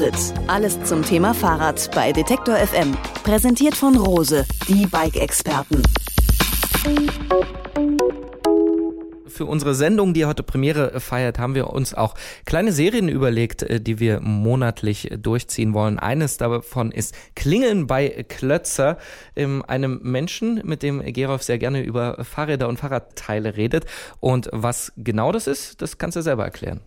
Antritt. Alles zum Thema Fahrrad bei Detektor FM. Präsentiert von Rose, die Bike-Experten. Für unsere Sendung, die heute Premiere feiert, haben wir uns auch kleine Serien überlegt, äh, die wir monatlich durchziehen wollen. Eines davon ist Klingeln bei Klötzer, ähm, einem Menschen, mit dem Gerolf sehr gerne über Fahrräder und Fahrradteile redet. Und was genau das ist, das kannst du selber erklären.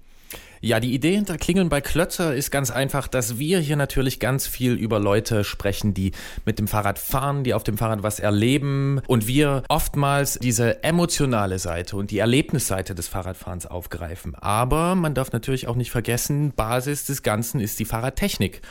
Ja, die Idee hinter Klingeln bei Klötzer ist ganz einfach, dass wir hier natürlich ganz viel über Leute sprechen, die mit dem Fahrrad fahren, die auf dem Fahrrad was erleben und wir oftmals diese emotionale Seite und die Erlebnisseite des Fahrradfahrens aufgreifen. Aber man darf natürlich auch nicht vergessen, Basis des Ganzen ist die Fahrradtechnik.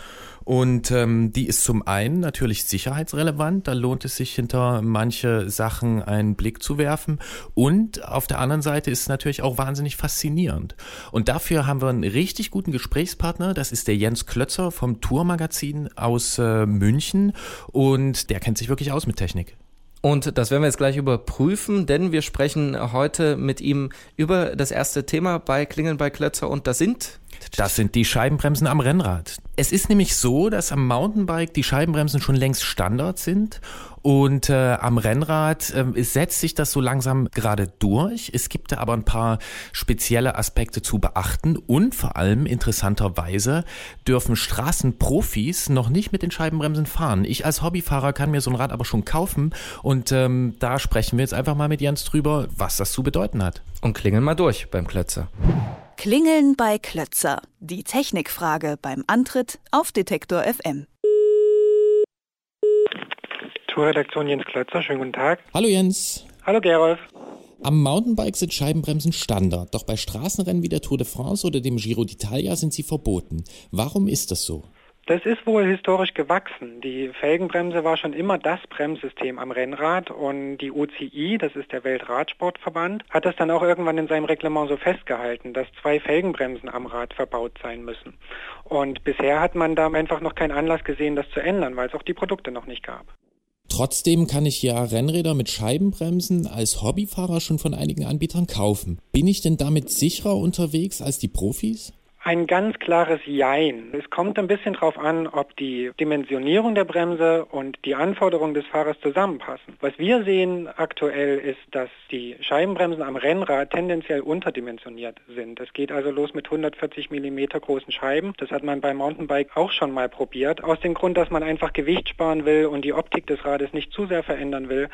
Und ähm, die ist zum einen natürlich sicherheitsrelevant, da lohnt es sich hinter manche Sachen einen Blick zu werfen. Und auf der anderen Seite ist es natürlich auch wahnsinnig faszinierend. Und dafür haben wir einen richtig guten Gesprächspartner, das ist der Jens Klötzer vom Tourmagazin aus äh, München und der kennt sich wirklich aus mit Technik. Und das werden wir jetzt gleich überprüfen, denn wir sprechen heute mit ihm über das erste Thema bei Klingeln bei Klötzer und das sind das sind die Scheibenbremsen am Rennrad. Es ist nämlich so, dass am Mountainbike die Scheibenbremsen schon längst Standard sind und äh, am Rennrad äh, setzt sich das so langsam gerade durch. Es gibt da aber ein paar spezielle Aspekte zu beachten und vor allem interessanterweise dürfen Straßenprofis noch nicht mit den Scheibenbremsen fahren. Ich als Hobbyfahrer kann mir so ein Rad aber schon kaufen und ähm, da sprechen wir jetzt einfach mal mit Jens drüber, was das zu bedeuten hat. Und klingeln mal durch beim Klötzer. Klingeln bei Klötzer. Die Technikfrage beim Antritt auf Detektor FM. Tourredaktion Jens Klötzer, schönen guten Tag. Hallo Jens. Hallo Gerolf. Am Mountainbike sind Scheibenbremsen Standard, doch bei Straßenrennen wie der Tour de France oder dem Giro d'Italia sind sie verboten. Warum ist das so? Das ist wohl historisch gewachsen. Die Felgenbremse war schon immer das Bremssystem am Rennrad und die UCI, das ist der Weltradsportverband, hat das dann auch irgendwann in seinem Reglement so festgehalten, dass zwei Felgenbremsen am Rad verbaut sein müssen. Und bisher hat man da einfach noch keinen Anlass gesehen, das zu ändern, weil es auch die Produkte noch nicht gab. Trotzdem kann ich ja Rennräder mit Scheibenbremsen als Hobbyfahrer schon von einigen Anbietern kaufen. Bin ich denn damit sicherer unterwegs als die Profis? Ein ganz klares Jein. Es kommt ein bisschen darauf an, ob die Dimensionierung der Bremse und die Anforderungen des Fahrers zusammenpassen. Was wir sehen aktuell ist, dass die Scheibenbremsen am Rennrad tendenziell unterdimensioniert sind. Es geht also los mit 140 mm großen Scheiben. Das hat man beim Mountainbike auch schon mal probiert. Aus dem Grund, dass man einfach Gewicht sparen will und die Optik des Rades nicht zu sehr verändern will,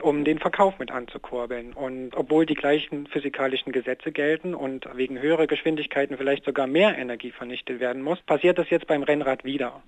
um den Verkauf mit anzukurbeln. Und obwohl die gleichen physikalischen Gesetze gelten und wegen höherer Geschwindigkeiten vielleicht sogar mehr Energie vernichtet werden muss, passiert das jetzt beim Rennrad wieder.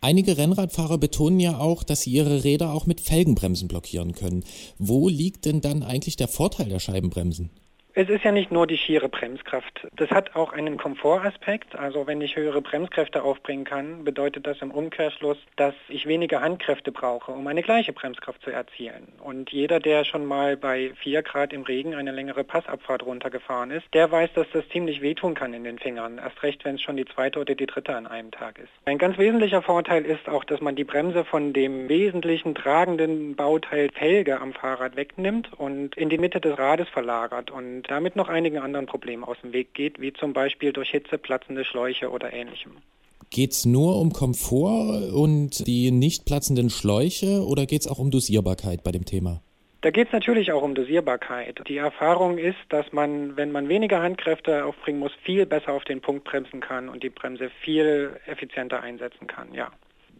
Einige Rennradfahrer betonen ja auch, dass sie ihre Räder auch mit Felgenbremsen blockieren können. Wo liegt denn dann eigentlich der Vorteil der Scheibenbremsen? Es ist ja nicht nur die schiere Bremskraft. Das hat auch einen Komfortaspekt. Also wenn ich höhere Bremskräfte aufbringen kann, bedeutet das im Umkehrschluss, dass ich weniger Handkräfte brauche, um eine gleiche Bremskraft zu erzielen. Und jeder, der schon mal bei 4 Grad im Regen eine längere Passabfahrt runtergefahren ist, der weiß, dass das ziemlich wehtun kann in den Fingern. Erst recht, wenn es schon die zweite oder die dritte an einem Tag ist. Ein ganz wesentlicher Vorteil ist auch, dass man die Bremse von dem wesentlichen tragenden Bauteil Felge am Fahrrad wegnimmt und in die Mitte des Rades verlagert. Und und damit noch einigen anderen Problemen aus dem Weg geht, wie zum Beispiel durch Hitze platzende Schläuche oder ähnlichem. Geht es nur um Komfort und die nicht platzenden Schläuche oder geht es auch um Dosierbarkeit bei dem Thema? Da geht es natürlich auch um Dosierbarkeit. Die Erfahrung ist, dass man, wenn man weniger Handkräfte aufbringen muss, viel besser auf den Punkt bremsen kann und die Bremse viel effizienter einsetzen kann, ja.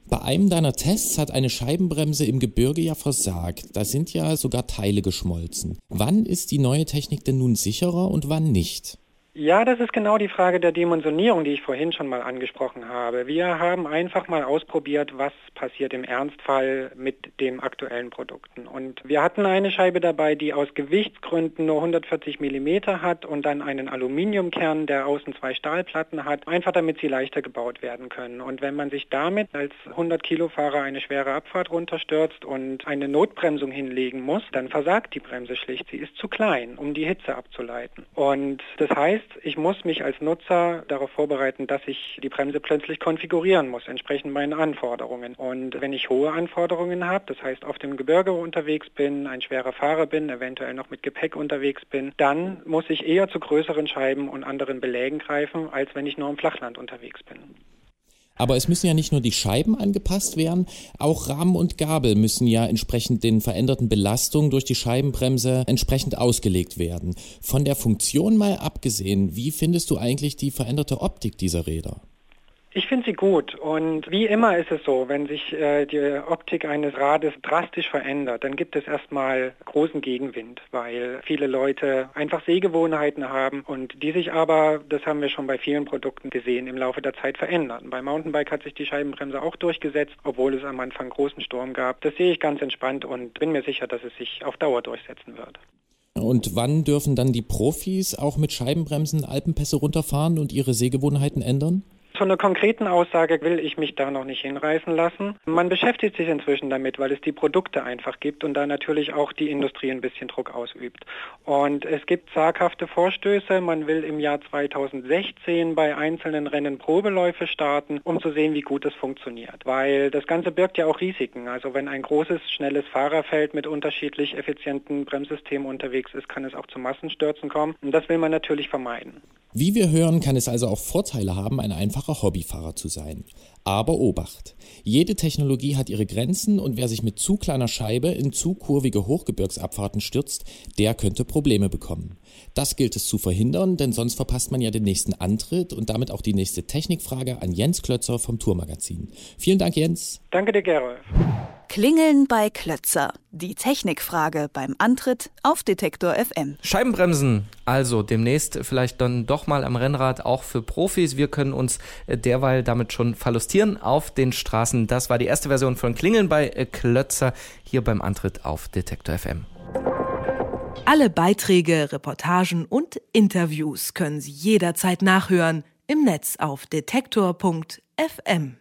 Bei einem deiner Tests hat eine Scheibenbremse im Gebirge ja versagt. Da sind ja sogar Teile geschmolzen. Wann ist die neue Technik denn nun sicherer und wann nicht? Ja, das ist genau die Frage der Dimensionierung, die ich vorhin schon mal angesprochen habe. Wir haben einfach mal ausprobiert, was passiert im Ernstfall mit den aktuellen Produkten. Und wir hatten eine Scheibe dabei, die aus Gewichtsgründen nur 140 Millimeter hat und dann einen Aluminiumkern, der außen zwei Stahlplatten hat, einfach damit sie leichter gebaut werden können. Und wenn man sich damit als 100 Kilo Fahrer eine schwere Abfahrt runterstürzt und eine Notbremsung hinlegen muss, dann versagt die Bremse schlicht. Sie ist zu klein, um die Hitze abzuleiten. Und das heißt, heißt, ich muss mich als Nutzer darauf vorbereiten, dass ich die Bremse plötzlich konfigurieren muss, entsprechend meinen Anforderungen. Und wenn ich hohe Anforderungen habe, das heißt auf dem Gebirge unterwegs bin, ein schwerer Fahrer bin, eventuell noch mit Gepäck unterwegs bin, dann muss ich eher zu größeren Scheiben und anderen Belägen greifen, als wenn ich nur im Flachland unterwegs bin. Aber es müssen ja nicht nur die Scheiben angepasst werden, auch Rahmen und Gabel müssen ja entsprechend den veränderten Belastungen durch die Scheibenbremse entsprechend ausgelegt werden. Von der Funktion mal abgesehen, wie findest du eigentlich die veränderte Optik dieser Räder? Ich finde sie gut und wie immer ist es so, wenn sich äh, die Optik eines Rades drastisch verändert, dann gibt es erstmal großen Gegenwind, weil viele Leute einfach Sehgewohnheiten haben und die sich aber, das haben wir schon bei vielen Produkten gesehen, im Laufe der Zeit verändern. Bei Mountainbike hat sich die Scheibenbremse auch durchgesetzt, obwohl es am Anfang großen Sturm gab. Das sehe ich ganz entspannt und bin mir sicher, dass es sich auf Dauer durchsetzen wird. Und wann dürfen dann die Profis auch mit Scheibenbremsen Alpenpässe runterfahren und ihre Sehgewohnheiten ändern? Zu einer konkreten Aussage will ich mich da noch nicht hinreißen lassen. Man beschäftigt sich inzwischen damit, weil es die Produkte einfach gibt und da natürlich auch die Industrie ein bisschen Druck ausübt. Und es gibt zaghafte Vorstöße. Man will im Jahr 2016 bei einzelnen Rennen Probeläufe starten, um zu sehen, wie gut es funktioniert. Weil das Ganze birgt ja auch Risiken. Also wenn ein großes, schnelles Fahrerfeld mit unterschiedlich effizienten Bremssystemen unterwegs ist, kann es auch zu Massenstürzen kommen. Und das will man natürlich vermeiden. Wie wir hören, kann es also auch Vorteile haben, ein einfacher Hobbyfahrer zu sein. Aber Obacht! Jede Technologie hat ihre Grenzen und wer sich mit zu kleiner Scheibe in zu kurvige Hochgebirgsabfahrten stürzt, der könnte Probleme bekommen. Das gilt es zu verhindern, denn sonst verpasst man ja den nächsten Antritt und damit auch die nächste Technikfrage an Jens Klötzer vom Tourmagazin. Vielen Dank, Jens. Danke dir, Gerolf. Klingeln bei Klötzer. Die Technikfrage beim Antritt auf Detektor FM. Scheibenbremsen, also demnächst vielleicht dann doch mal am Rennrad auch für Profis. Wir können uns äh, derweil damit schon verlustieren auf den Straßen. Das war die erste Version von Klingeln bei äh, Klötzer hier beim Antritt auf Detektor FM. Alle Beiträge, Reportagen und Interviews können Sie jederzeit nachhören im Netz auf detektor.fm.